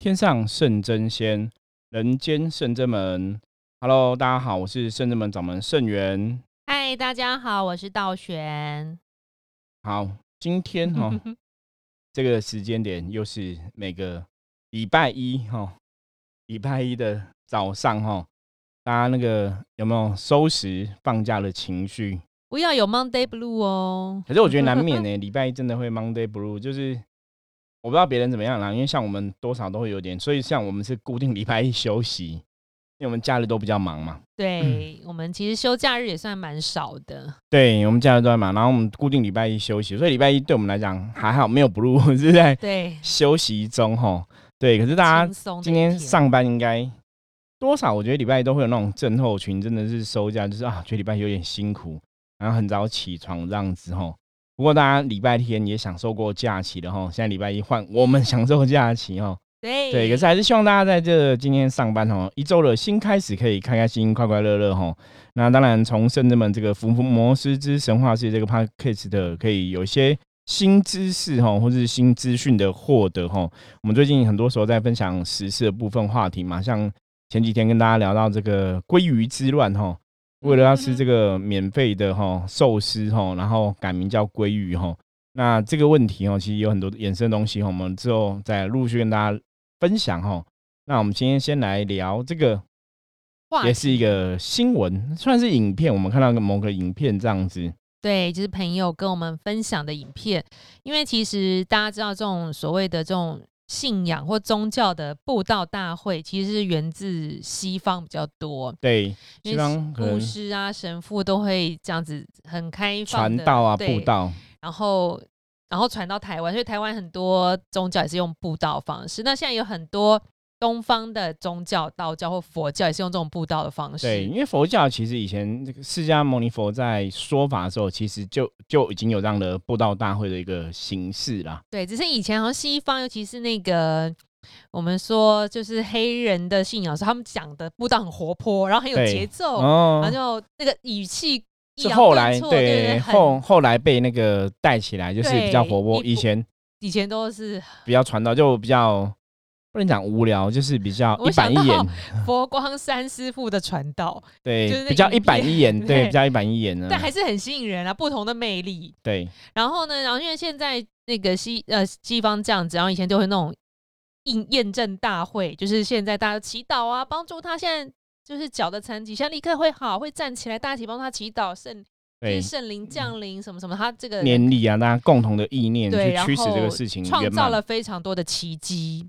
天上圣真仙，人间圣真门。Hello，大家好，我是圣真门掌门圣元。嗨，大家好，我是道玄。好，今天哈 这个时间点又是每个礼拜一哈，礼拜一的早上哈，大家那个有没有收拾放假的情绪？不要有 Monday Blue 哦。可是我觉得难免呢，礼拜一真的会 Monday Blue，就是我不知道别人怎么样啦，因为像我们多少都会有点，所以像我们是固定礼拜一休息，因为我们假日都比较忙嘛。对我们其实休假日也算蛮少的。对我们假日都在忙，然后我们固定礼拜一休息，所以礼拜一对我们来讲还好，没有 Blue 是在对休息中哈。对，可是大家今天上班应该多少？我觉得礼拜一都会有那种症候群，真的是收假就是啊，觉得礼拜一有点辛苦。然后很早起床这样子吼，不过大家礼拜天也享受过假期了哈，现在礼拜一换我们享受假期哈，对对，可是还是希望大家在这今天上班吼，一周的新开始可以开开心心、快快乐乐哈。那当然从圣人们这个福摩斯之神话世界这个 podcast 的可以有一些新知识哈，或是新资讯的获得哈。我们最近很多时候在分享时事的部分话题嘛，像前几天跟大家聊到这个鲑鱼之乱吼。为了要吃这个免费的哈寿司哈，然后改名叫鲑鱼哈，那这个问题哈，其实有很多衍生东西哈，我们之后再陆续跟大家分享哈。那我们今天先来聊这个，也是一个新闻，算是影片，我们看到某个影片这样子。对，就是朋友跟我们分享的影片，因为其实大家知道这种所谓的这种。信仰或宗教的布道大会，其实是源自西方比较多。对，西方牧师啊、神父都会这样子很开放传道啊、布道，然后然后传到台湾，所以台湾很多宗教也是用布道方式。那现在有很多。东方的宗教，道教或佛教也是用这种布道的方式。对，因为佛教其实以前这个释迦牟尼佛在说法的时候，其实就就已经有这样的布道大会的一个形式啦。对，只是以前好像西方，尤其是那个我们说就是黑人的信仰，是他们讲的布道很活泼，然后很有节奏，然后就那个语气是后来对后后来被那个带起来，就是比较活泼。以前以前都是比较传道，就比较。不能讲无聊，就是比较一板一眼。佛光山师傅的传道，对，比较一板一眼，对，比较一板一眼呢。但还是很吸引人啊，不同的魅力。对。然后呢，然后因为现在那个西呃西方这样子，然后以前就会那种验验证大会，就是现在大家祈祷啊，帮助他现在就是脚的残疾，现在立刻会好，会站起来，大家一起帮他祈祷，圣圣灵降临什么什么，他这个年历啊，大家共同的意念去驱使这个事情，创造了非常多的奇迹。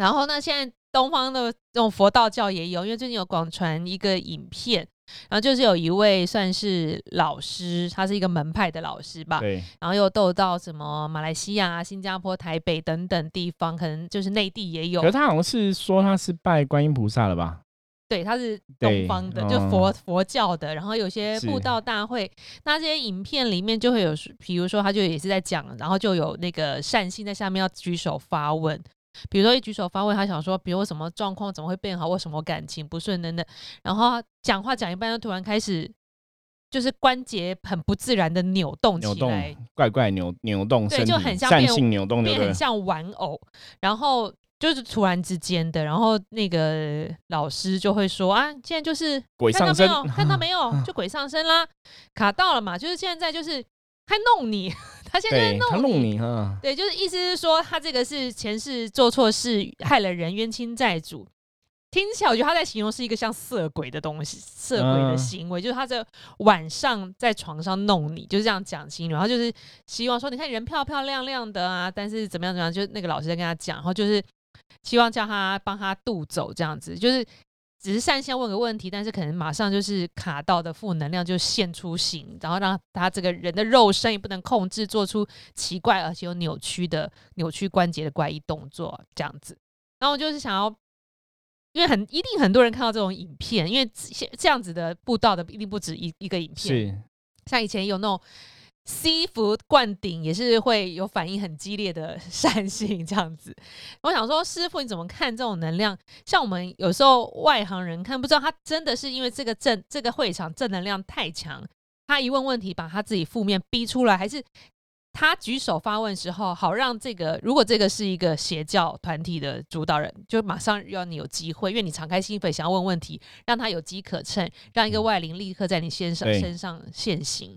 然后呢，现在东方的这种佛道教也有，因为最近有广传一个影片，然后就是有一位算是老师，他是一个门派的老师吧，对，然后又斗到什么马来西亚、新加坡、台北等等地方，可能就是内地也有。可是他好像是说他是拜观音菩萨了吧？对，他是东方的，就佛佛教的。然后有些布道大会，那这些影片里面就会有，比如说他就也是在讲，然后就有那个善信在下面要举手发问。比如说一举手发问，他想说，比如什么状况怎么会变好，或什么感情不顺等等，然后讲话讲一半，就突然开始就是关节很不自然的扭动起来，怪怪扭扭动，对，就很像变扭动，变很像玩偶，然后就是突然之间的，然后那个老师就会说啊，现在就是鬼上身，看到没有，就鬼上身啦，卡到了嘛，就是现在就是还弄你。他现在在弄你哈，对，就是意思是说他这个是前世做错事害了人，冤亲债主。听起来我觉得他在形容是一个像色鬼的东西，色鬼的行为，就是他在晚上在床上弄你，就是这样讲清楚。然后就是希望说，你看人漂漂亮亮的啊，但是怎么样怎么样，就那个老师在跟他讲，然后就是希望叫他帮他渡走这样子，就是。只是善先问个问题，但是可能马上就是卡到的负能量就现出形，然后让他这个人的肉身也不能控制，做出奇怪而且有扭曲的扭曲关节的怪异动作，这样子。然后我就是想要，因为很一定很多人看到这种影片，因为这样子的布道的一定不止一一个影片，是像以前有那种。西服灌顶也是会有反应很激烈的善性这样子，我想说师傅你怎么看这种能量？像我们有时候外行人看不知道，他真的是因为这个正这个会场正能量太强，他一问问题把他自己负面逼出来，还是他举手发问时候，好让这个如果这个是一个邪教团体的主导人，就马上让你有机会，因为你敞开心扉想要问问题，让他有机可乘，让一个外灵立刻在你身上身上现形。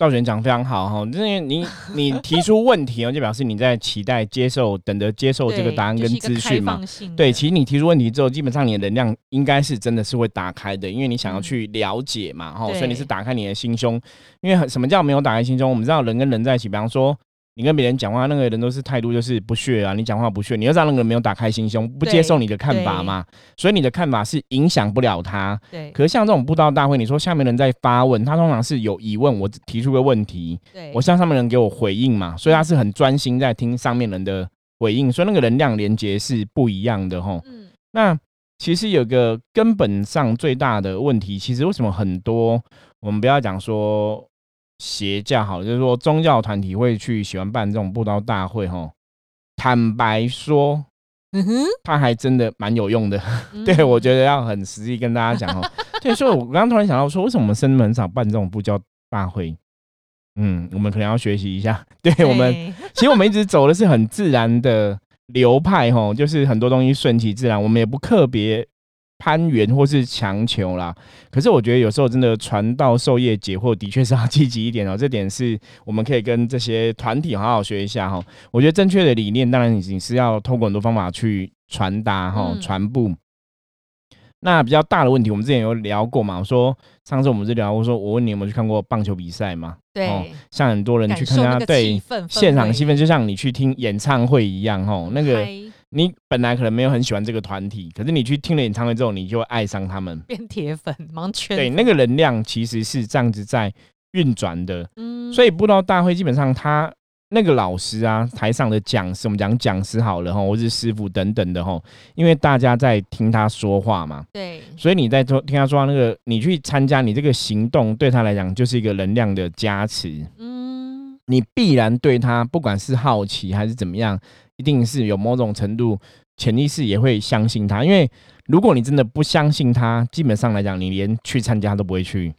道玄讲得非常好哈，因为你 你提出问题哦，就表示你在期待接受，等着接受这个答案跟资讯嘛。对，其实你提出问题之后，基本上你的能量应该是真的是会打开的，因为你想要嗯去了解嘛，哈、对所以你是打开你的心胸。因为很什么叫没有打开心胸？我们知道人跟人在一起，比方说你跟别人讲话，那个人都是态度就是不屑啊，你讲话不屑，你要让那个人没有打开心胸，不接受你的看法嘛，所以你的看法是影响不了他。对可是像这种布道大会，你说下面人在发问，他通常是有疑问，我提出个问题，对，我向上面人给我回应嘛，所以他是很专心在听上面人的回应，所以那个能量连接是不一样的吼。嗯那其实有个根本上最大的问题，其实为什么很多我们不要讲说邪教好了，就是说宗教团体会去喜欢办这种布道大会吼。坦白说，嗯哼，它还真的蛮有用的。嗯对我觉得要很实际跟大家讲哦。对，所以我刚刚突然想到说，为什么我们生门很少办这种布教大会？嗯，我们可能要学习一下。对我们，其实我们一直走的是很自然的流派，吼，就是很多东西顺其自然，我们也不特别攀援或是强求啦。可是我觉得有时候真的传道授业解惑，的确是要积极一点哦。这点是我们可以跟这些团体好好学一下哈。我觉得正确的理念，当然你你是要透过很多方法去传达哈、嗯传播。那比较大的问题，我们之前有聊过嘛？我说上次我们是聊过，说我问你有没有去看过棒球比赛嘛？哦对，像很多人去看他对现场气氛，就像你去听演唱会一样，吼，那个嗨你本来可能没有很喜欢这个团体，可是你去听了演唱会之后，你就会爱上他们。变铁粉，盲圈对，那个能量其实是这样子在运转的，嗯。所以布道大会基本上他那个老师啊，台上的讲师，我们讲讲师好了哈，或是师傅等等的哈，因为大家在听他说话嘛，对。所以你在听听他说话那个，你去参加，你这个行动对他来讲就是一个能量的加持。嗯。你必然对他不管是好奇还是怎么样，一定是有某种程度潜意识也会相信他。因为如果你真的不相信他，基本上来讲，你连去参加都不会去。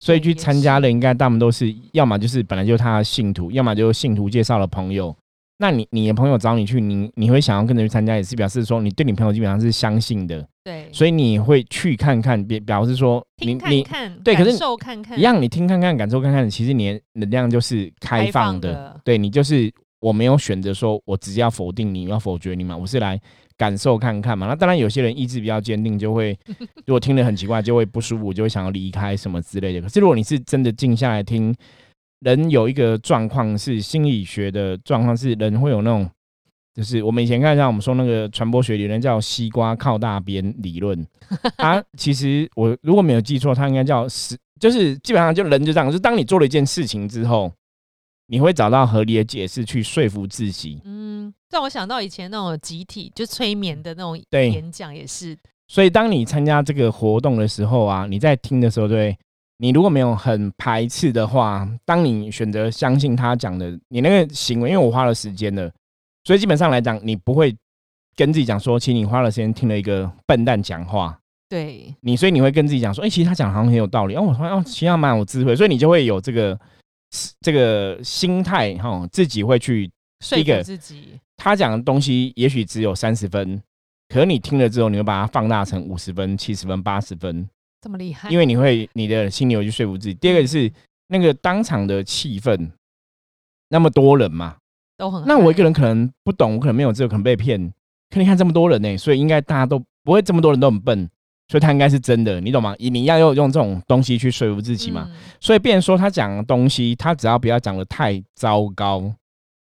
所以去参加的应该大部分都是，要么就是本来就是他的信徒，要么就是信徒介绍的朋友。那你你的朋友找你去，你你会想要跟着去参加，也是表示说你对你朋友基本上是相信的，对，所以你会去看看，表表示说你听看你看，对可是感受看看一样，你听看看，感受看看，其实你的能量就是开放的对你就是我没有选择说我直接要否定你，要否决你嘛，我是来感受看看嘛。那当然有些人意志比较坚定，就会 如果听得很奇怪，就会不舒服，就会想要离开什么之类的。可是如果你是真的静下来听，人有一个状况是心理学的状况，是人会有那种。就是我们以前看一下，我们说那个传播学理论叫西瓜靠大边理论，它其实我如果没有记错，它应该叫是，就是基本上就人就这样，就当你做了一件事情之后，你会找到合理的解释去说服自己。嗯，让我想到以前那种集体就催眠的那种对演讲也是，所以当你参加这个活动的时候啊，你在听的时候，对，你如果没有很排斥的话，当你选择相信他讲的，你那个行为，因为我花了时间了，所以基本上来讲，你不会跟自己讲说，其实你花了时间听了一个笨蛋讲话。对你所以你会跟自己讲说，哎、其实他讲好像很有道理，哦，我发现哦，其实他蛮有智慧，所以你就会有这个这个心态哈，自己会去说一个服自己，他讲的东西也许只有三十分，可是你听了之后，你会把它放大成五十分、七十分、八十分，这么厉害，因为你会你的心里有去说服自己。第二个是那个当场的气氛，那么多人嘛，都很那我一个人人可能不懂，我可能没有这个，可能被骗。可你看这么多人呢、所以应该大家都不会这么多人都很笨，所以他应该是真的，你懂吗？你你要用用这种东西去说服自己嘛。嗯所以，变成说他讲的东西，他只要不要讲的太糟糕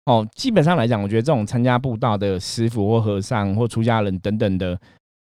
哦。基本上来讲，我觉得这种参加布道的师傅或和尚或出家人等等的，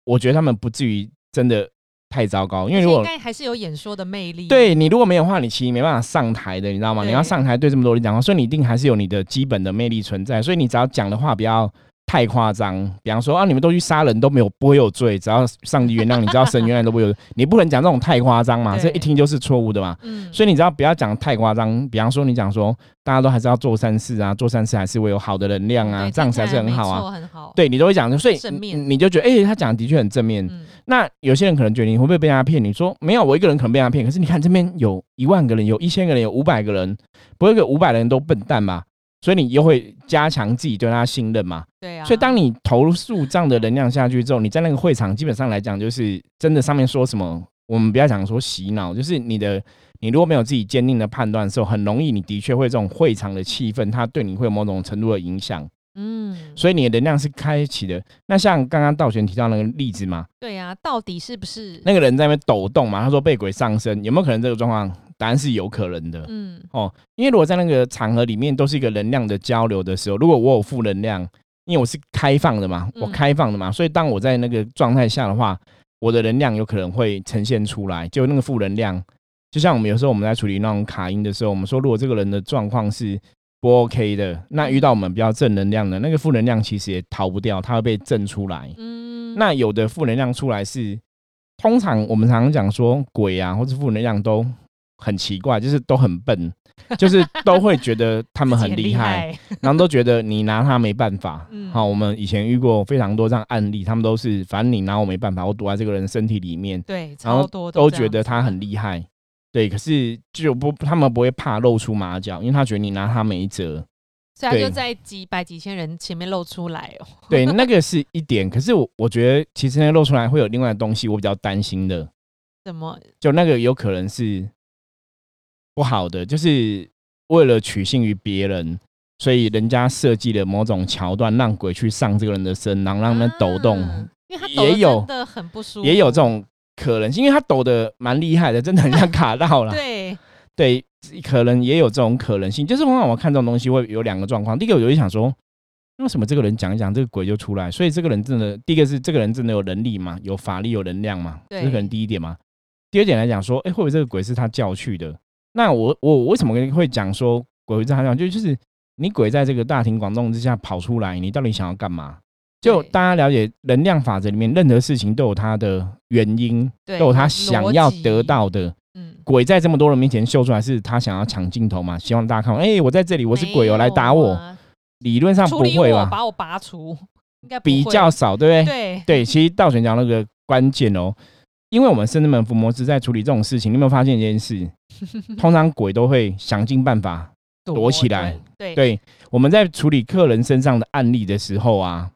我觉得他们不至于真的太糟糕。因为如果该还是有演说的魅力，对你如果没有的话，你其实没办法上台的，你知道吗？你要上台对这么多人讲话，所以你一定还是有你的基本的魅力存在。所以你只要讲的话不要太夸张。比方说啊，你们都去杀人都没有不会有罪，只要上帝原谅你，知道神原谅都不会有。你不能讲这种太夸张嘛，这一听就是错误的嘛。嗯，所以你知道不要讲太夸张。比方说你讲说大家都还是要做善事啊，做善事还是会有好的能量啊，对这样才是很好啊。对你都会讲，所以你就觉得哎、他讲的的确很正面。嗯，那有些人可能觉得你会不会被他骗？你说没有，我一个人可能被他骗。可是你看这边有一万个人，有一千个人，有五百个人，不会有五百人都笨蛋吧？所以你又会加强自己对他信任嘛。对啊。所以当你投入这样的能量下去之后，你在那个会场基本上来讲，就是真的上面说什么，我们不要讲说洗脑，就是你的你如果没有自己坚定的判断的时候，很容易你的确会这种会场的气氛，它对你会有某种程度的影响。嗯，所以你的能量是开启的。那像刚刚道玄提到那个例子嘛，对啊，到底是不是？那个人在那边抖动嘛，他说被鬼上身，有没有可能这个状况？答案是有可能的嗯哦，因为如果在那个场合里面都是一个能量的交流的时候，如果我有负能量，因为我是开放的嘛，嗯我开放的嘛，所以当我在那个状态下的话，我的能量有可能会呈现出来，就那个负能量。就像我们有时候我们在处理那种卡音的时候，我们说如果这个人的状况是不 OK 的，那遇到我们比较正能量的那个负能量，其实也逃不掉，它会被震出来。嗯，那有的负能量出来是，通常我们常常讲说鬼啊，或者负能量都很奇怪，就是都很笨，就是都会觉得他们很厉害，，然后都觉得你拿他没办法。嗯好，我们以前遇过非常多这样案例，他们都是反正你拿我没办法，我躲在这个人身体里面，对，然后都觉得他很厉害。对，可是就不他们不会怕露出马脚，因为他觉得你拿他没辙。所以他就在几百几千人前面露出来哦。对，那个是一点。可是我我觉得其实那个露出来会有另外的东西，我比较担心的。怎么？就那个有可能是不好的，就是为了取信于别人，所以人家设计了某种桥段，让鬼去上这个人的身，然后让他们抖动，啊因为他抖也有的很不舒服，也有这种可能性，因为他抖的蛮厉害的，真的很像卡到了。对，对，可能也有这种可能性。就是往往我看这种东西会有两个状况，第一个我就想说，为什么这个人讲一讲，这个鬼就出来？所以这个人真的，第一个是这个人真的有能力嘛，有法力，有能量嘛，这对是可能第一点嘛。第二点来讲说，哎、会不会这个鬼是他叫去的？那我我为什么会讲说鬼会这样讲？就就是你鬼在这个大庭广众之下跑出来，你到底想要干嘛？就大家了解能量法则里面，任何事情都有它的原因，都有他想要得到的。嗯，鬼在这么多人面前秀出来，是他想要抢镜头嘛？希望大家看，哎、我在这里，我是鬼哦，来打我。啊理论上不会吧？把我拔除，应该比会较少，对不对？对对，其实道玄讲那个关键哦，因为我们圣智门伏魔师在处理这种事情，你有没有发现一件事？通常鬼都会想尽办法。躲起来，对对，我们在处理客人身上的案例的时候啊，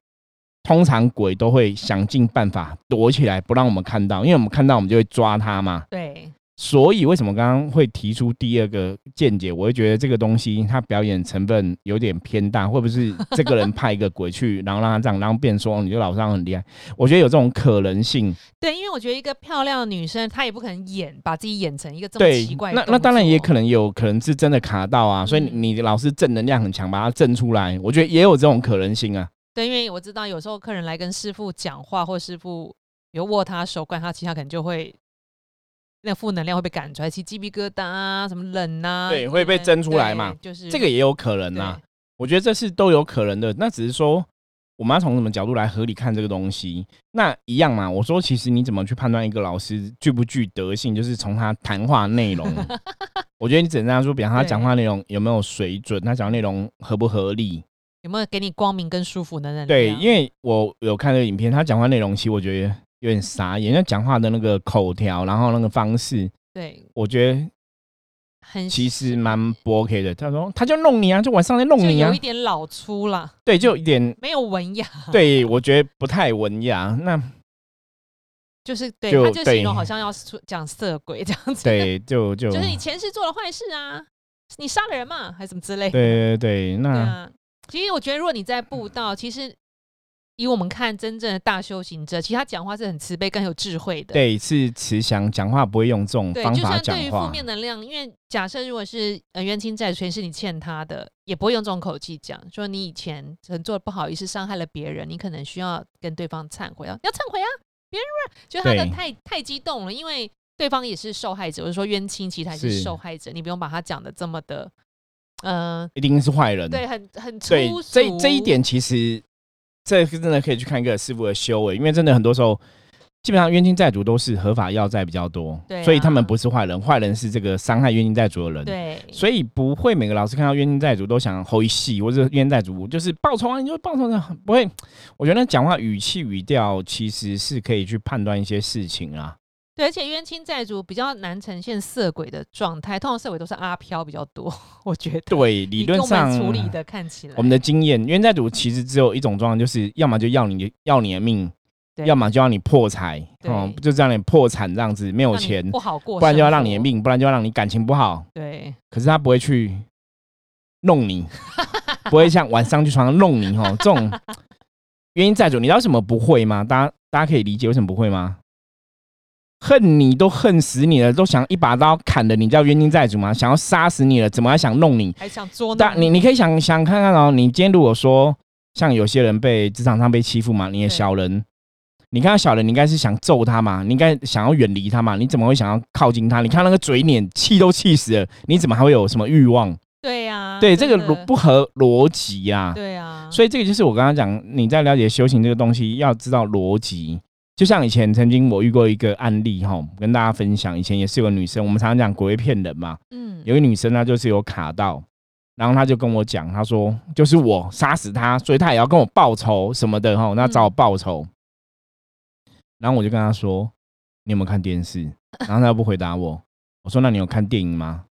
通常鬼都会想尽办法躲起来，不让我们看到，因为我们看到我们就会抓他嘛。对所以为什么刚刚会提出第二个见解？我会觉得这个东西它表演成分有点偏大，会不会是这个人派一个鬼去，然后让他这样，然后变说哦你就老上很厉害？我觉得有这种可能性。对，因为我觉得一个漂亮的女生，她也不可能演把自己演成一个这么奇怪，的那那当然也可能有可能是真的卡到啊，所以嗯你你老师正能量很强，把它正出来，我觉得也有这种可能性啊。对，因为我知道有时候客人来跟师傅讲话，或师傅有握他手、灌他，其他可能就会那负能量会被赶出来，起鸡皮疙瘩啊，什么冷啊，对会被蒸出来嘛就是这个也有可能啊，我觉得这是都有可能的。那只是说我们要从什么角度来合理看这个东西。那一样嘛，我说其实你怎么去判断一个老师具不具德性，就是从他谈话内容。我觉得你只能这样说，比方他对讲话内容有没有水准，他讲的内容合不合理。有没有给你光明跟舒服的能量？对，因为我有看这个影片，他讲话内容其实我觉得有点傻眼，因为讲话的那个口条，然后那个方式，对我觉得很其实蛮不 OK 的。他说他就弄你啊，就晚上在弄你啊就有一，点老粗啦，对，就有一点。没有文雅，对，我觉得不太文雅。那 就是对，就他就形容对好像要说讲色鬼这样子，，对，就就 就是你前世做了坏事啊，你杀了人嘛，还是什么之类的，对对对，那啊，其实我觉得，如果你在布道，其实以我们看真正的大修行者，其实他讲话是很慈悲、更有智慧的。对是慈祥，讲话不会用这种对，方法就算对于负。面能量，因为假设如果是呃冤亲债主，全是你欠他的，也不会用这种口气讲，说你以前很做的不好意思，伤害了别人，你可能需要跟对方忏悔，啊要忏悔啊，别人就他的太太激动了，因为对方也是受害者，我是说冤亲其实还是是受害者，你不用把他讲的这么的，嗯、一定是坏人。对，很很粗对，这这一点其实这个真的可以去看一个师傅的修为，因为真的很多时候。基本上冤亲债主都是合法要债比较多，对啊所以他们不是坏人，坏人是这个伤害冤亲债主的人。对，所以不会每个老师看到冤亲债主都想吼一戏，或者冤亲债主就是报仇啊，你就报仇的，不会。我觉得讲话语气语调其实是可以去判断一些事情啊。对，而且冤亲债主比较难呈现色鬼的状态，通常色鬼都是阿飘比较多，我觉得。对，理论上处理的看起来，我们的经验，冤债主其实只有一种状况，就是要么就要你要你的命，要么就要你破财，哦，对就这样你破产这样子，没有钱，不好过，不然就要让你的。命，不然就要让你感情不好。对，可是他不会去弄你，不会像晚上去床上弄你哦。这种 原因债主，你知道为什么不会吗？大家大家可以理解为什么不会吗？恨你都恨死你了，都想一把刀砍了你，叫冤亲债主吗？想要杀死你了，怎么还想弄你？还想捉弄但你你可以想想看看哦，你今天如果说像有些人被职场上被欺负嘛，你的小人，你看到小人，你应该是想揍他嘛，你应该想要远离他嘛，你怎么会想要靠近他？你看那个嘴脸，气都气死了，你怎么还会有什么欲望？对呀，对，这个逻不合逻辑呀。对啊，所以这个就是我刚刚讲，你在了解修行这个东西，要知道逻辑。就像以前曾经我遇过一个案例哈，跟大家分享。以前也是有个女生，我们常常讲鬼会骗人嘛，嗯，有个女生她，就是有卡到，然后她就跟我讲，她说就是我杀死她，所以她也要跟我报仇什么的哈，那找我报仇。然后我就跟她说，你有没有看电视？然后她又不回答我。我说那你有看电影吗？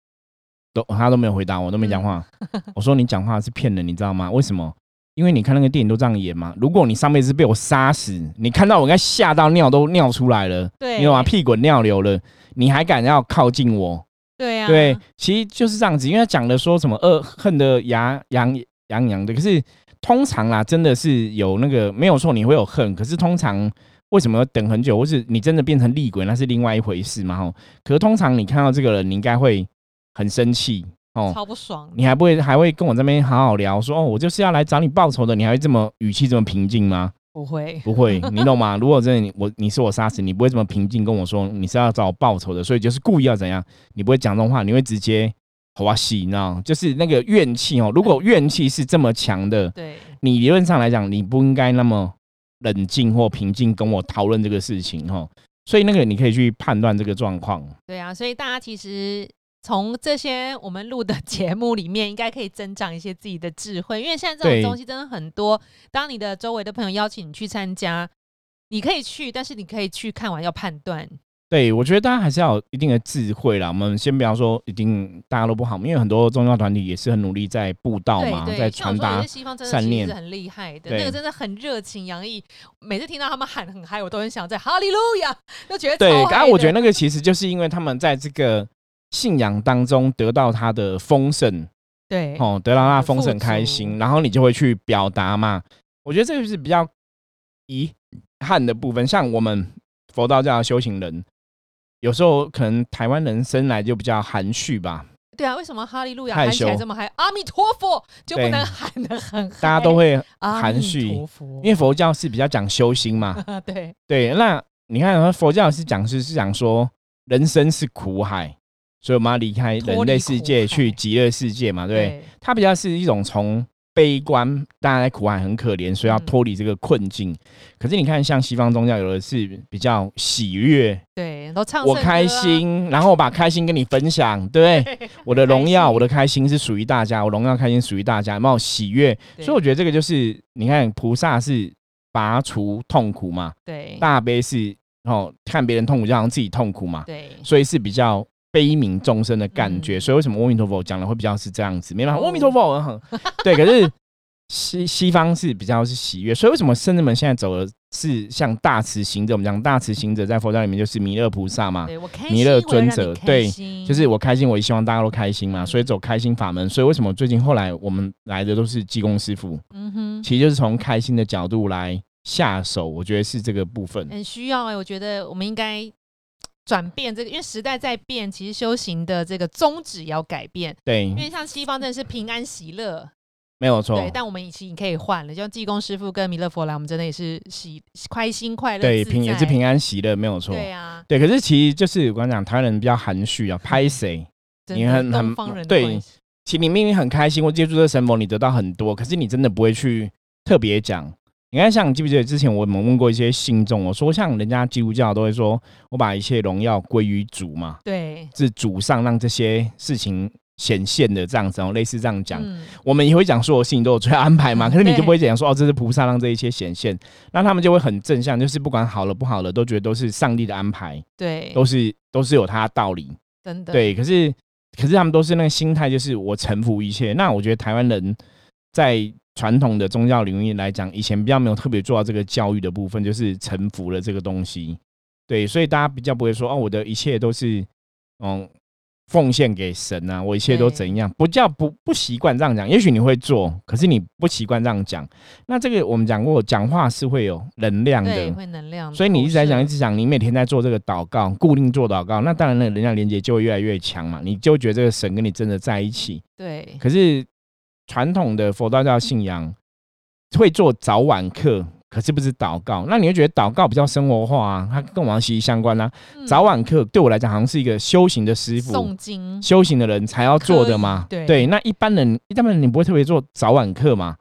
都她都没有回答我，都没讲话。我说你讲话是骗人，你知道吗？为什么？因为你看那个电影都这样演嘛。如果你上辈子被我杀死，你看到我应该吓到尿都尿出来了，对，你懂吗？屁滚尿流了，你还敢要靠近我？对啊，对，其实就是这样子，因为他讲的说什么恶恨的牙痒痒痒的，可是通常啦，真的是有那个没有错，你会有恨，可是通常为什么要等很久，或是你真的变成厉鬼，那是另外一回事嘛吼。可是通常你看到这个人，你应该会很生气哦，超不爽，你还不会还会跟我这边好好聊，说哦，我就是要来找你报仇的，你还会这么语气这么平静吗？不会，不会，你懂吗？如果真的你我你是我杀死你，不会这么平静跟我说你是要找我报仇的，所以就是故意要怎样，你不会讲这种话，你会直接哇戏，你知道？就是那个怨气哦。如果怨气是这么强的，对，你理论上来讲，你不应该那么冷静或平静跟我讨论这个事情哦。所以那个你可以去判断这个状况。对啊，所以大家其实从这些我们录的节目里面，应该可以增长一些自己的智慧，因为现在这对种东西真的很多。当你的周围的朋友邀请你去参加，你可以去，但是你可以去看完要判断。对，我觉得大家还是要有一定的智慧啦。我们先不要说一定大家都不好，因为很多宗教团体也是很努力在布道嘛，对对，在传达善念很厉害的，对那个真的很热情洋溢。每次听到他们喊很嗨，我都很想在哈利路亚，就觉得对，刚刚我觉得那个其实就是因为他们在这个信仰当中得到他的丰盛，对。哦，得到他的丰盛开心，然后你就会去表达嘛。我觉得这个是比较遗憾的部分，像我们佛道教的修行人，有时候可能台湾人生来就比较含蓄吧，对啊，为什么哈利路亚害喊起来这么嗨？阿弥陀佛就不能喊的很嗨，大家都会含蓄因为佛教是比较讲修心嘛。对。对，那你看佛教是讲是是讲说人生是苦海，所以我们要离开人类世界去极乐世界嘛，对对？它比较是一种从悲观，大家在苦海很可怜，所以要嗯脱离这个困境。可是你看，像西方宗教有的是比较喜悦，对，都唱我开歌啊，心，然后我把开心跟你分享，对不对？我的荣耀，我的的开心是属于大家，我荣耀开心属于大家，有没有喜悦？所以我觉得这个就是你看，菩萨是拔除痛苦嘛，对大悲是哦看别人痛苦就好像自己痛苦嘛，对所以是比较悲悯众生的感觉。嗯所以为什么阿弥陀佛讲的会比较是这样子？没办法，哦阿弥陀佛，很 对。可是西西方是比较是喜悦，所以为什么圣人们现在走的是像大慈行者？我们讲大慈行者在佛教里面就是弥勒菩萨嘛，弥勒尊者对就是我开心，我也希望大家都开心嘛，嗯所以走开心法门。所以为什么最近后来我们来的都是济公师傅？嗯哼。其实就是从开心的角度来下手，我觉得是这个部分。很需要哎、我觉得我们应该转变这个，因为时代在变，其实修行的这个宗旨也要改变。对因，为像西方真的是平安喜乐，没有错对，。但我们其实可以换了，就像济公师傅跟弥勒佛来，我们真的也是喜开心快乐，对，平也是平安喜乐，没有错。对啊，对，可是其实就是我刚讲，台湾人比较含蓄啊，拍谁？你很很对其实你明明很开心，或接触这个神佛，你得到很多，可是你真的不会去特别讲。你看，像记不记得之前我们问过一些信众，我说像人家基督教都会说，我把一切荣耀归于主嘛，对，是主上让这些事情显现的这样子，哦，类似这样讲。嗯我们也会讲所有事情都有最安排嘛，可是你就不会讲说哦，这是菩萨让这一切显现，那他们就会很正向，就是不管好了不好了，都觉得都是上帝的安排，对，都是都是有他的道理。真的，对，可是可是他们都是那个心态，就是我臣服一切。那我觉得台湾人在传统的宗教领域来讲，以前比较没有特别做到这个教育的部分，就是臣服了这个东西。对，所以大家比较不会说哦，我的一切都是嗯奉献给神啊，我一切都怎样，不叫不不习惯这样讲。也许你会做，可是你不习惯这样讲。那这个我们讲过，讲话是会有能量，的。会能量，所以你一直在讲，一直直讲，你每天在做这个祷告，固定做祷告，那当然那能量连接就会越来越强嘛，你就会觉得这个神跟你真的在一起。对，可是传统的佛道教信仰会做早晚课，可是不是祷告，那你会觉得祷告比较生活化啊，它跟王息息相关啊。嗯。早晚课对我来讲好像是一个修行的师傅。诵经，修行的人才要做的嘛，对。对那一般人一般人你不会特别做早晚课嘛，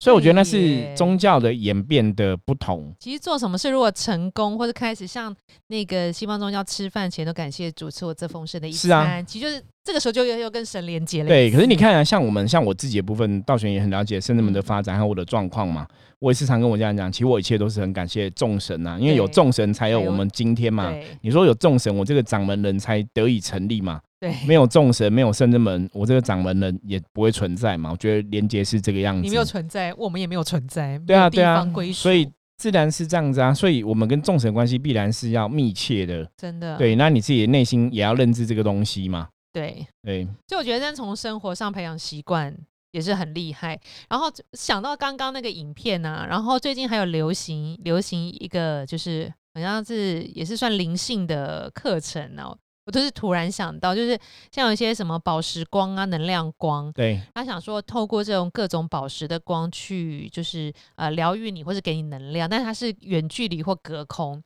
所以我觉得那是宗教的演变的不同。其实做什么事，如果成功或者开始像那个西方宗教吃饭前都感谢主持我这丰盛的一是啊。餐，其实就是这个时候就又又跟神连接了。对，可是你，看啊，像我们像我自己的部分，道玄也很了解圣人们的发展和我的状况嘛。我也时常跟我家人讲，其实我一切都是很感谢众神呐、因为有对众神才有我们今天嘛。你说有众神，我这个掌门人才得以成立嘛。对，没有众神，没有圣人们，我这个掌门人也不会存在嘛。我觉得连接是这个样子。你没有存在，我们也没有存在，对啊，对啊所以自然是这样子啊。所以我们跟众神关系必然是要密切的。真的对，那你自己的内心也要认知这个东西嘛。对，对，所以我觉得在从生活上培养习惯也是很厉害。然后想到刚刚那个影片啊，然后最近还有流行流行一个就是好像是也是算灵性的课程哦。我都是突然想到，就是像有一些什么宝石光啊、能量光，对，他想说透过这种各种宝石的光去，就是呃疗愈你或者给你能量，但是它是远距离或隔空。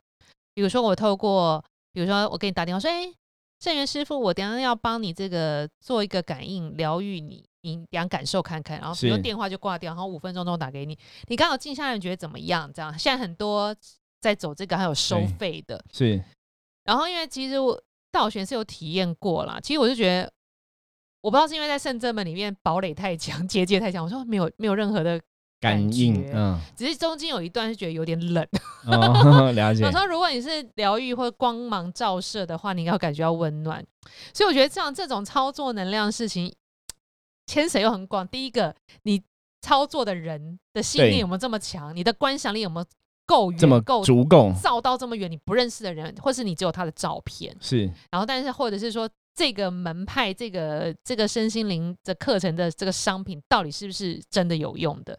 比如说我透过，比如说我给你打电话说，哎、圣元师傅，我等下要帮你这个做一个感应疗愈你，你等一下感受看看，然后比如电话就挂掉，然后五分钟之后打给你，你刚好静下来，你觉得怎么样？这样现在很多在走这个还有收费的，是。然后因为其实我道玄是有体验过啦，其实我就觉得，我不知道是因为在圣正门里面堡垒太强、结界太强，我说没有没有任何的，感应，嗯，只是中间有一段是觉得有点冷。哦，了解我。说如果你是疗愈或光芒照射的话，你应该会感觉到温暖。所以我觉得这样这种操作能量的事情，牵扯又很广。第一个，你操作的人的信对念有没有这么强？你的观想力有没有够这么远、够足够照到这么远？你不认识的人，或是你只有他的照片。是然后但是或者是说这个门派这个这个身心灵的课程的这个商品到底是不是真的有用的？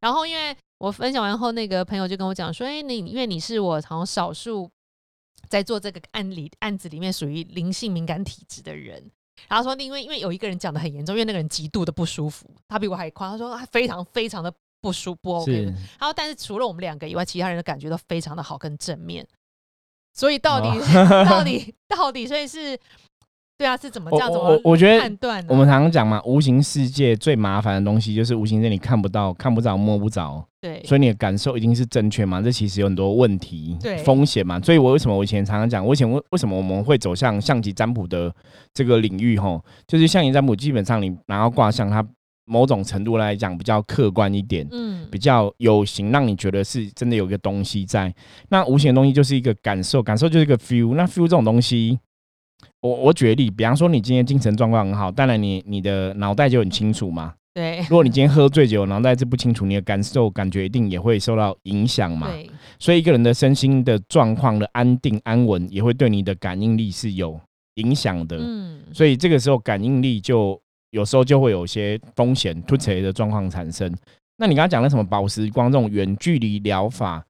然后因为我分享完后，那个朋友就跟我讲说，哎，你因为你是我好像少数在做这个案例案子里面属于灵性敏感体质的人。然后说，因为因为有一个人讲的很严重，因为那个人极度的不舒服，他比我还夸，他说他非常非常的不舒不 OK，然后，但是除了我们两个以外，其他人的感觉都非常的好跟正面。所以到底、哦到底到底，所以是，对啊，是怎么这样？怎我么我我觉得判断呢？我们常常讲嘛，无形世界最麻烦的东西就是无形界你看不到、看不着、摸不着，对所以你的感受一定是正确嘛？这其实有很多问题、对风险嘛。所以我为什么我以前常常讲，我以前为为什么我们会走向象棋占卜的这个领域？吼，就是象棋占卜基本上你拿到卦象，它某种程度来讲比较客观一点。嗯比较有形，让你觉得是真的有一个东西在。那无形的东西就是一个感受，感受就是一个 feel。那 feel 这种东西，我我举例，比方说你今天精神状况很好，当然你你的脑袋就很清楚嘛。对如果你今天喝醉酒，脑袋是不清楚，你的感受感觉一定也会受到影响嘛。对所以一个人的身心的状况的安定安稳，也会对你的感应力是有影响的。嗯所以这个时候感应力就有时候就会有一些风险突起的状况产生。那你刚刚讲的什么宝石光这种远距离疗法，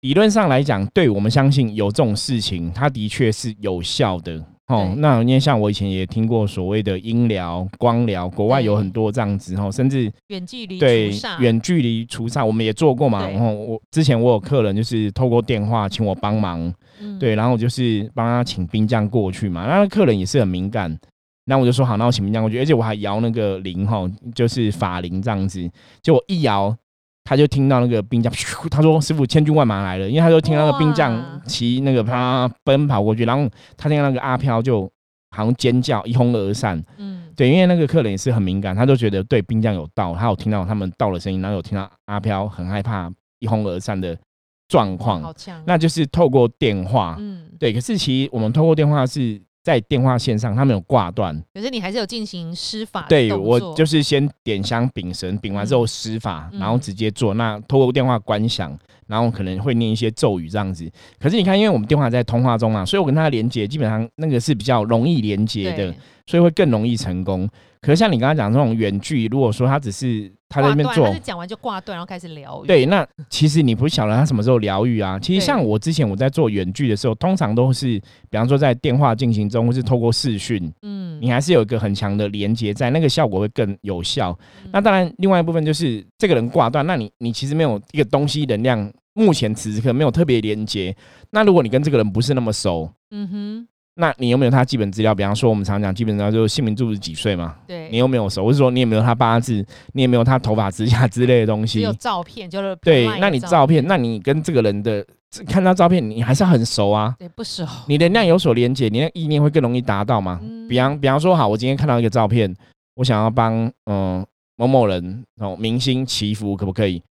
理论上来讲，对我们相信有这种事情，它的确是有效的。哦，那因为像我以前也听过所谓的音疗、光疗，国外有很多这样子哦，甚至远距离对远距离除煞，我们也做过嘛。然后我之前我有客人就是透过电话请我帮忙，嗯对，然后我就是帮他请兵将过去嘛。那客人也是很敏感，那我就说好，那我请兵将过去，而且我还摇那个铃哈，就是法铃这样子。结果一摇，他就听到那个兵将，噗他说师傅千军万马来了，因为他就听到那个兵将哇骑那个啪奔跑过去，然后他听到那个阿飘就好像尖叫，一哄而散。嗯，对，因为那个客人也是很敏感，他就觉得对兵将有到，他有听到他们到的声音，然后有听到阿飘很害怕一哄而散的状况，那就是透过电话。嗯，对，可是其实我们透过电话是在电话线上，他们有挂断。可是你还是有进行施法的对我就是先点香丙神，丙完之后施法，嗯然后直接做。那透过电话观想，然后可能会念一些咒语这样子。可是你看，因为我们电话在通话中嘛，所以我跟他连接基本上那个是比较容易连接的对，所以会更容易成功。可是像你刚刚讲这种远距，如果说他只是他在那边做讲完就挂断，然后开始疗愈。对，那其实你不晓得他什么时候疗愈啊。其实像我之前我在做远距的时候，通常都是比方说在电话进行中，或是透过视讯，嗯，你还是有一个很强的连接在，那个效果会更有效。嗯那当然，另外一部分就是这个人挂断，那你你其实没有一个东西能量，目前此时刻没有特别连接。那如果你跟这个人不是那么熟，嗯哼，那你有没有他基本资料？比方说我们常讲基本资料就是姓名、住址、几岁嘛，对，你有没有熟？或是说你有没有他八字？你有没有他头发、指甲之类的东西有？照片，就是对那你照片，那你跟这个人的看到照片，你还是很熟啊。对不熟，你能量有所连接，你的意念会更容易达到嘛？嗯比方比方说，好，我今天看到一个照片，我想要帮嗯、某某人哦明星祈福，可不可以？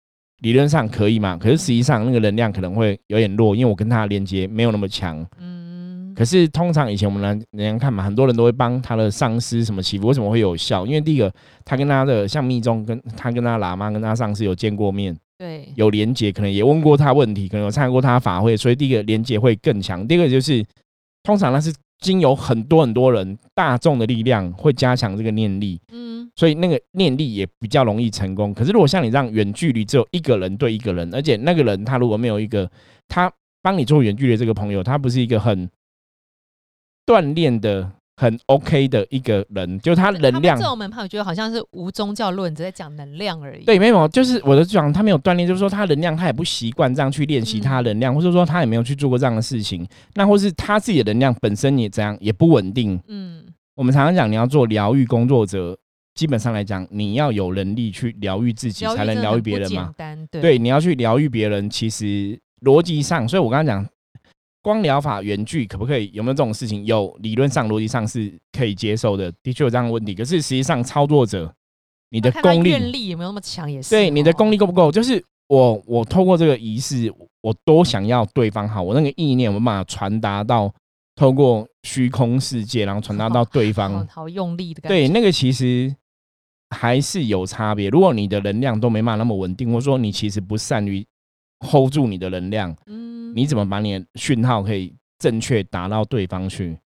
理论上可以嘛，可是实际上那个能量可能会有点弱，因为我跟他的连接没有那么强。嗯，可是通常以前我们来人家看嘛，很多人都会帮他的上司什么祈福，为什么会有效？因为第一个，他跟他的像密宗，跟他跟他喇嘛跟他上司有见过面，对，有连接，可能也问过他问题，可能有参加过他法会，所以第一个连接会更强。第二个就是，通常那是经由很多很多人大众的力量会加强这个念力，嗯，所以那个念力也比较容易成功。可是如果像你这样远距离只有一个人对一个人，而且那个人他如果没有一个他帮你做远距离这个朋友，他不是一个很锻炼的。很 OK 的一个人，就是他能量这种门派，我觉得好像是无宗教论，只在讲能量而已。对，没有，就是我的讲，他没有锻炼，就是说他能量他也不习惯这样去练习他能量，或者说他也没有去做过这样的事情，那或是他自己的能量本身也这样也不稳定。嗯，我们常常讲，你要做疗愈工作者，基本上来讲，你要有能力去疗愈自己，才能疗愈别人嘛。对对，你要去疗愈别人，其实逻辑上，所以我刚刚讲。光疗法远距可不可以？有没有这种事情？有，理论上、逻辑上是可以接受的，的确有这样的问题。可是实际上，操作者你的功力力有没有那么强，也是对你的哦功力够不够？就是我我透过这个仪式，我多想要对方好，我那个意念我把它传达到透过虚空世界，然后传达到对好方。好用力的感觉对，那个其实还是有差别。如果你的能量都没办法那么稳定，或者说你其实不善于 hold 住你的能量，嗯你怎么把你的讯号可以正确打到对方去？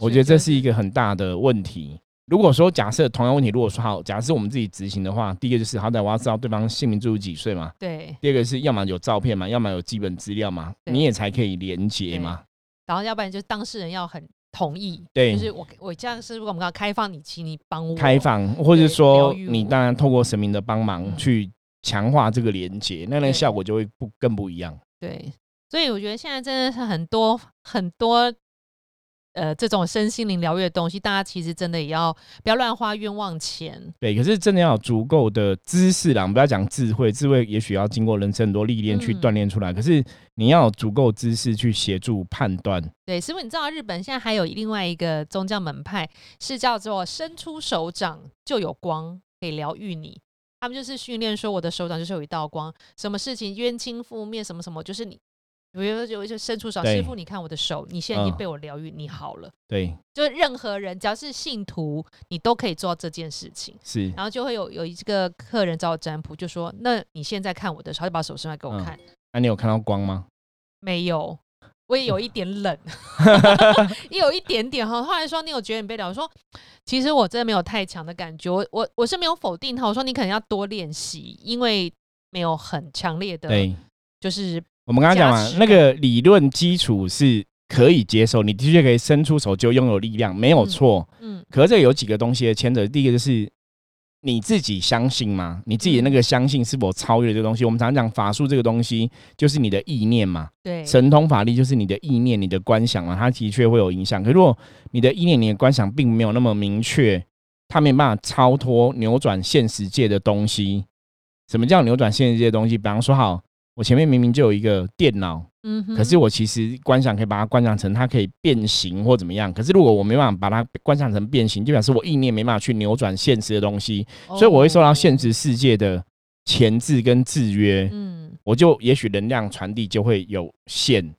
我觉得这是一个很大的问题。如果说假设同样问题，如果说好，假设我们自己执行的话，第一个就是好歹我要知道对方姓名、住几岁嘛，对，第二个是要么有照片嘛，要么有基本资料嘛，你也才可以连接嘛。然后要不然就是当事人要很同意，对。就是我我这样是如果我们要开放你，请你帮我开，放，或者说你当然透过神明的帮忙嗯。去强化这个连接，那那个效果就会不更不一样。对，所以我觉得现在真的是很多很多。呃，这种身心灵疗愈的东西，大家其实真的也要不要乱花冤枉钱。对，可是真的要有足够的知识啦，我们不要讲智慧，智慧也许要经过人生很多历练去嗯锻炼出来。可是你要有足够知识去协助判断。对，师傅，你知道日本现在还有另外一个宗教门派是叫做伸出手掌就有光，可以疗愈你。他们就是训练说，我的手掌就是有一道光，什么事情冤亲覆灭，什么什么，就是你，比如说就就伸出手，对师傅，你看我的手，你现在已经嗯被我疗愈，你好了。对，就是任何人只要是信徒，你都可以做到这件事情。是然后就会有有一个客人找我占卜，就说：“那你现在看我的手，他就把手伸来给我嗯看。那、你有看到光吗？没有，我也有一点冷，也有一点点哈。后来说你有觉得你被疗愈，我说其实我真的没有太强的感觉，我我我是没有否定他，我说你可能要多练习，因为没有很强烈的，对，就是我们刚刚讲嘛那个理论基础是可以接受，你的确可以伸出手就拥有力量，没有嗯错。嗯可是这个有几个东西的牵扯，第一个就是你自己相信吗？你自己的那个相信是否超越了这个东西？我们常常讲法术这个东西，就是你的意念嘛，对，神通法力就是你的意念、你的观想嘛，它的确会有影响。可如果你的意念、你的观想并没有那么明确，它没办法超脱、扭转现实界的东西，什么叫扭转现实界的东西？比方说，好，我前面明明就有一个电脑，嗯，可是我其实观想可以把它观想成它可以变形或怎么样。可是如果我没办法把它观想成变形，就表示我意念没办法去扭转现实的东西，所以我会受到现实世界的钳制跟制约。嗯，我就也许能量传递就会有限。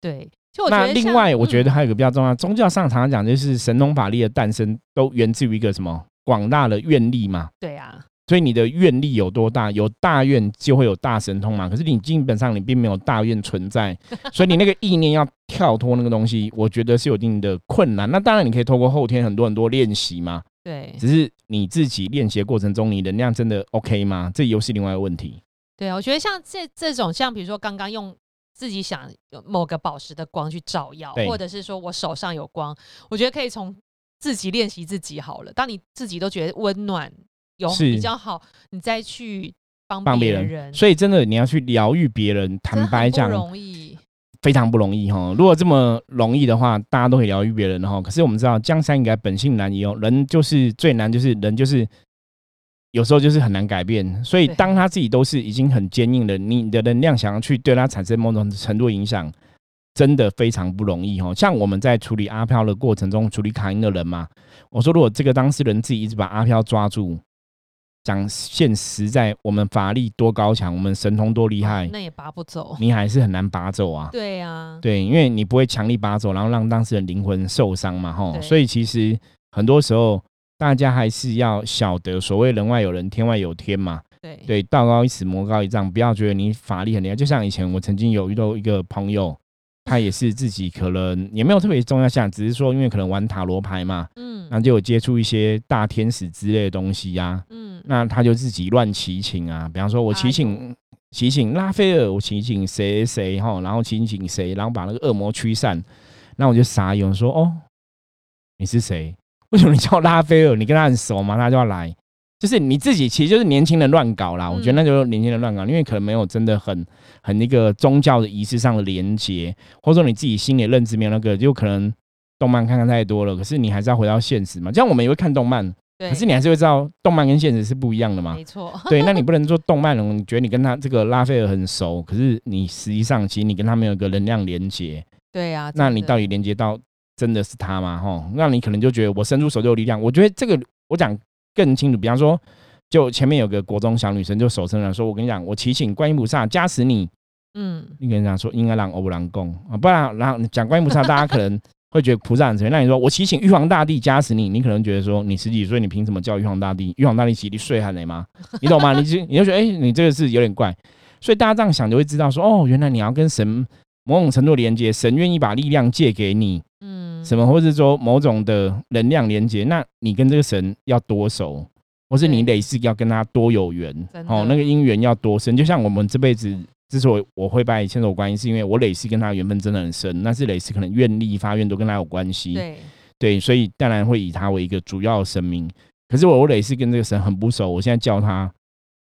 对。那另外，我觉得嗯还有一个比较重要，宗教上常常讲就是神通法力的诞生都源自于一个什么广大的愿力嘛。对啊，所以你的愿力有多大，有大愿就会有大神通嘛。可是你基本上你并没有大愿存在，所以你那个意念要跳脱那个东西，我觉得是有一定的困难。那当然你可以透过后天很多很多练习嘛，对只是你自己练习的过程中，你能量真的 OK 吗？这又是另外一个问题。对啊，我觉得像这这种，像比如说刚刚用自己想有某个宝石的光去照耀，或者是说我手上有光，我觉得可以从自己练习自己好了。当你自己都觉得温暖有是比较好，你再去帮帮别人，所以真的你要去疗愈别人，坦白讲不容易。非常不容易哈。如果这么容易的话，大家都可以疗愈别人哈。可是我们知道，江山易改，本性难移哦。人就是最难，就是人就是有时候就是很难改变。所以当他自己都是已经很坚硬的，你的能量想要去对他产生某种程度影响，真的非常不容易哈。像我们在处理阿飘的过程中，处理卡因的人嘛，我说如果这个当事人自己一直把阿飘抓住。讲现实在，我们法力多高强，我们神通多厉害，那也拔不走。你还是很难拔走啊。对啊，对，因为你不会强力拔走，然后让当事人灵魂受伤嘛，吼。所以其实很多时候大家还是要晓得，所谓人外有人，天外有天嘛。对对，道高一尺，魔高一丈，不要觉得你法力很厉害。就像以前我曾经有遇到一个朋友，他也是自己可能也没有特别重要项，只是说因为可能玩塔罗牌嘛，嗯那就有接触一些大天使之类的东西呀、嗯，那他就自己乱祈请啊，比方说我祈哎请祈请拉斐尔，我祈请谁谁哈，然后祈请谁，然后把那个恶魔驱散，那我就傻眼，说哦，你是谁？为什么你叫拉斐尔？你跟他很熟吗？他就要来，就是你自己其实就是年轻人乱搞啦。我觉得那就是年轻人乱搞，因为可能没有真的很很一个宗教的仪式上的连接，或者说你自己心里认知没有那个，就可能动漫看看太多了，可是你还是要回到现实嘛。就像我们也会看动漫。可是你还是会知道，动漫跟现实是不一样的嘛没。错，对，那你不能做动漫人，你觉得你跟他这个拉斐尔很熟，可是你实际上其实你跟他没有一个能量连接，对啊，那你到底连接到真的是他吗？吼，那你可能就觉得我伸出手就有力量。我觉得这个我讲更清楚，比方说，就前面有个国中小女生就手伸了说，我跟你讲，我祈请观音菩萨加持你。嗯，你跟人讲说应该让欧布朗供啊，不然然后讲观音菩萨，大家可能会觉得菩萨很神。那你说我祈请玉皇大帝加持你，你可能觉得说你十几岁，你凭什么叫玉皇大帝？玉皇大帝洗你睡喊雷吗？你懂吗？你就你就觉得哎、你这个是有点怪。所以大家这样想就会知道说，哦，原来你要跟神某种程度连接，神愿意把力量借给你，嗯，什么，或是说某种的能量连接，那你跟这个神要多熟，或是你对累世要跟他多有缘，哦，那个姻缘要多深。就像我们这辈子之所以我会拜千手观音，是因为我累世跟他缘分真的很深，那是累世可能愿力发愿都跟他有关系，对，对，所以当然会以他为一个主要的神明。可是我我累世跟这个神很不熟，我现在叫他，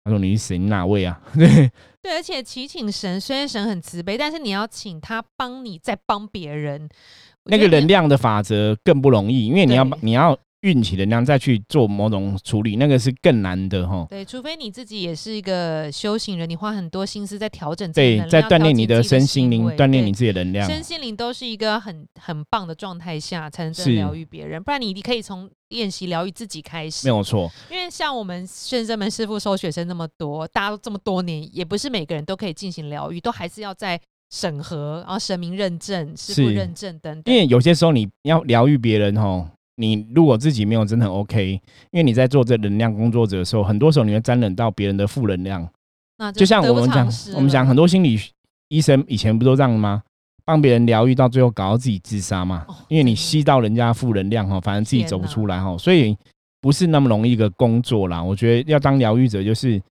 他说你是谁？你哪位啊？对 对，而且祈请神，虽然神很慈悲，但是你要请他帮你，再帮别人，我那个能量的法则更不容易，因为你要你要运起能量再去做某种处理，那个是更难的哈。对，除非你自己也是一个修行人，你花很多心思在调整自己对能，量，在锻炼你的身心灵，锻炼你自己的能量。身心灵都是一个很很棒的状态下，才能真的疗愈别人。不然你可以从练习疗愈自己开始没。有错，因为像我们圣真门师傅收学生那么多，大家都这么多年，也不是每个人都可以进行疗愈，都还是要在审核，然后神明认证、师傅是认证等等。因为有些时候你要疗愈别人哦，你如果自己没有真的很 OK，因为你在做这能量工作者的时候，很多时候你会沾染到别人的负能量。那就像我们讲，我们讲很多心理医生以前不都这样吗？帮别人疗愈到最后搞到自己自杀嘛，哦因为你吸到人家负能量哈，反正自己走不出来哈，所以不是那么容易一个工作啦。我觉得要当疗愈者，就是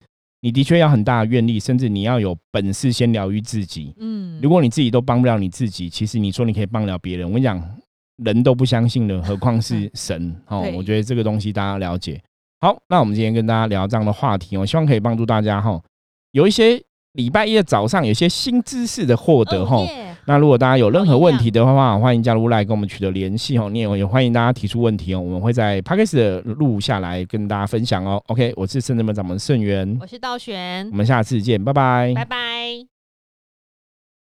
你的确要很大的愿力，甚至你要有本事先疗愈自己。嗯，如果你自己都帮不了你自己，其实你说你可以帮了别人，我跟你讲，人都不相信的，何况是 神哦？我觉得这个东西大家了解。好，那我们今天跟大家聊这样的话题，我希望可以帮助大家哈，有一些礼拜一的早上有些新知识的获得哈。那如果大家有任何问题的话，欢迎加入来跟我们取得联系哦。你也也欢迎大家提出问题哦，我们会在 p a c k a g e 的录下来跟大家分享哦。OK，我是圣人门掌门盛元，我是道玄我，们下次见，拜拜拜拜。